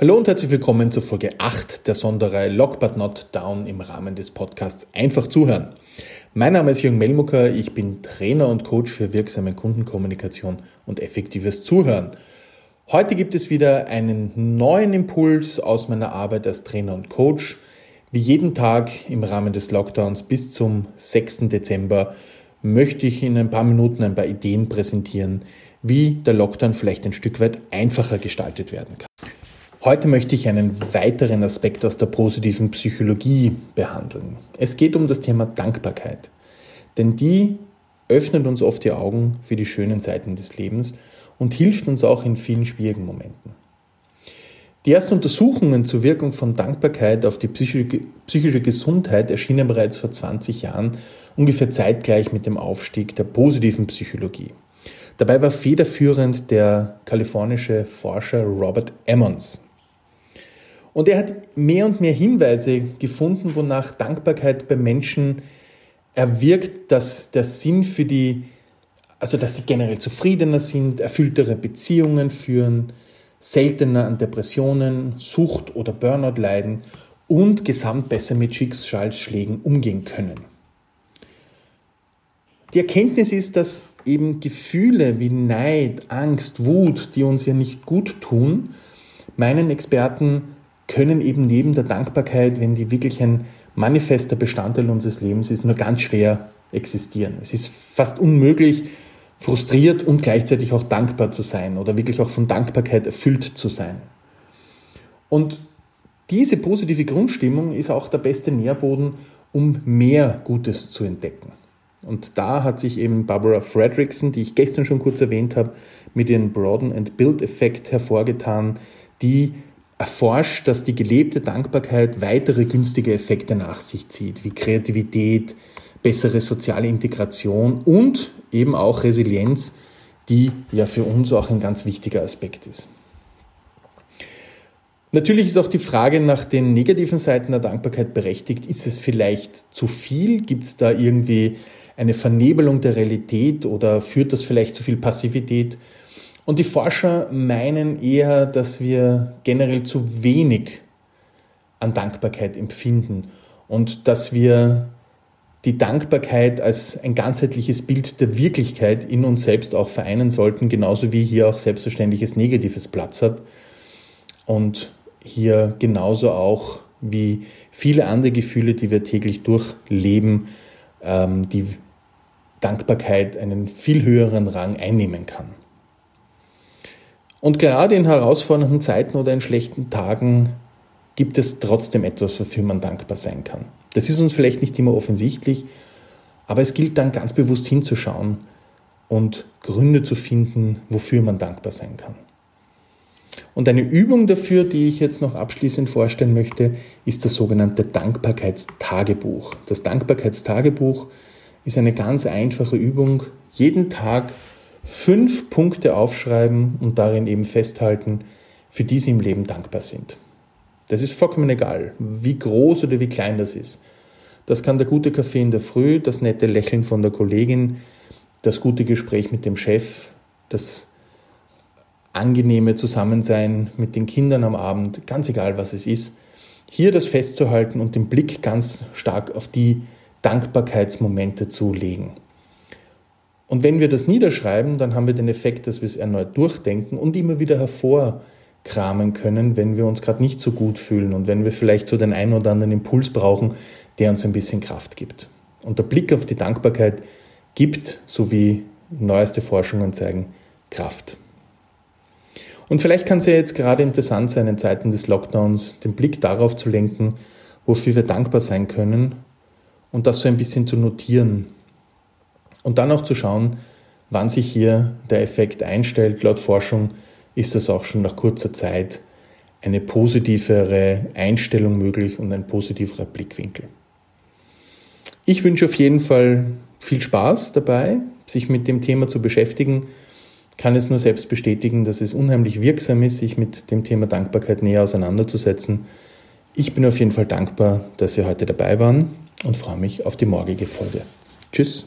Hallo und herzlich willkommen zur Folge 8 der Sonderreihe Lock But Not Down im Rahmen des Podcasts Einfach zuhören. Mein Name ist Jürgen Melmucker, ich bin Trainer und Coach für wirksame Kundenkommunikation und effektives Zuhören. Heute gibt es wieder einen neuen Impuls aus meiner Arbeit als Trainer und Coach. Wie jeden Tag im Rahmen des Lockdowns bis zum 6. Dezember möchte ich in ein paar Minuten ein paar Ideen präsentieren, wie der Lockdown vielleicht ein Stück weit einfacher gestaltet werden kann. Heute möchte ich einen weiteren Aspekt aus der positiven Psychologie behandeln. Es geht um das Thema Dankbarkeit. Denn die öffnet uns oft die Augen für die schönen Seiten des Lebens und hilft uns auch in vielen schwierigen Momenten. Die ersten Untersuchungen zur Wirkung von Dankbarkeit auf die psychische Gesundheit erschienen bereits vor 20 Jahren, ungefähr zeitgleich mit dem Aufstieg der positiven Psychologie. Dabei war federführend der kalifornische Forscher Robert Emmons. Und er hat mehr und mehr Hinweise gefunden, wonach Dankbarkeit bei Menschen erwirkt, dass der Sinn für die, also dass sie generell zufriedener sind, erfülltere Beziehungen führen, seltener an Depressionen, Sucht oder Burnout leiden und gesamt besser mit Schicksalsschlägen umgehen können. Die Erkenntnis ist, dass eben Gefühle wie Neid, Angst, Wut, die uns ja nicht gut tun, meinen Experten können eben neben der Dankbarkeit, wenn die wirklich ein manifester Bestandteil unseres Lebens ist, nur ganz schwer existieren. Es ist fast unmöglich, frustriert und gleichzeitig auch dankbar zu sein oder wirklich auch von Dankbarkeit erfüllt zu sein. Und diese positive Grundstimmung ist auch der beste Nährboden, um mehr Gutes zu entdecken. Und da hat sich eben Barbara Fredrickson, die ich gestern schon kurz erwähnt habe, mit ihrem Broaden and Build Effekt hervorgetan, die erforscht, dass die gelebte Dankbarkeit weitere günstige Effekte nach sich zieht, wie Kreativität, bessere soziale Integration und eben auch Resilienz, die ja für uns auch ein ganz wichtiger Aspekt ist. Natürlich ist auch die Frage nach den negativen Seiten der Dankbarkeit berechtigt. Ist es vielleicht zu viel? Gibt es da irgendwie eine Vernebelung der Realität oder führt das vielleicht zu viel Passivität? Und die Forscher meinen eher, dass wir generell zu wenig an Dankbarkeit empfinden und dass wir die Dankbarkeit als ein ganzheitliches Bild der Wirklichkeit in uns selbst auch vereinen sollten, genauso wie hier auch selbstverständliches Negatives Platz hat und hier genauso auch wie viele andere Gefühle, die wir täglich durchleben, ähm, die Dankbarkeit einen viel höheren Rang einnehmen kann. Und gerade in herausfordernden Zeiten oder in schlechten Tagen gibt es trotzdem etwas, wofür man dankbar sein kann. Das ist uns vielleicht nicht immer offensichtlich, aber es gilt dann ganz bewusst hinzuschauen und Gründe zu finden, wofür man dankbar sein kann. Und eine Übung dafür, die ich jetzt noch abschließend vorstellen möchte, ist das sogenannte Dankbarkeitstagebuch. Das Dankbarkeitstagebuch ist eine ganz einfache Übung. Jeden Tag fünf Punkte aufschreiben und darin eben festhalten, für die sie im Leben dankbar sind. Das ist vollkommen egal, wie groß oder wie klein das ist. Das kann der gute Kaffee in der Früh, das nette Lächeln von der Kollegin, das gute Gespräch mit dem Chef, das angenehme Zusammensein mit den Kindern am Abend, ganz egal was es ist. Hier das festzuhalten und den Blick ganz stark auf die Dankbarkeitsmomente zu legen. Und wenn wir das niederschreiben, dann haben wir den Effekt, dass wir es erneut durchdenken und immer wieder hervorkramen können, wenn wir uns gerade nicht so gut fühlen und wenn wir vielleicht so den einen oder anderen Impuls brauchen, der uns ein bisschen Kraft gibt. Und der Blick auf die Dankbarkeit gibt, so wie neueste Forschungen zeigen, Kraft. Und vielleicht kann es ja jetzt gerade interessant sein, in Zeiten des Lockdowns den Blick darauf zu lenken, wofür wir dankbar sein können und das so ein bisschen zu notieren und dann auch zu schauen, wann sich hier der Effekt einstellt. Laut Forschung ist das auch schon nach kurzer Zeit eine positivere Einstellung möglich und ein positiverer Blickwinkel. Ich wünsche auf jeden Fall viel Spaß dabei, sich mit dem Thema zu beschäftigen. Kann es nur selbst bestätigen, dass es unheimlich wirksam ist, sich mit dem Thema Dankbarkeit näher auseinanderzusetzen. Ich bin auf jeden Fall dankbar, dass Sie heute dabei waren und freue mich auf die morgige Folge. Tschüss.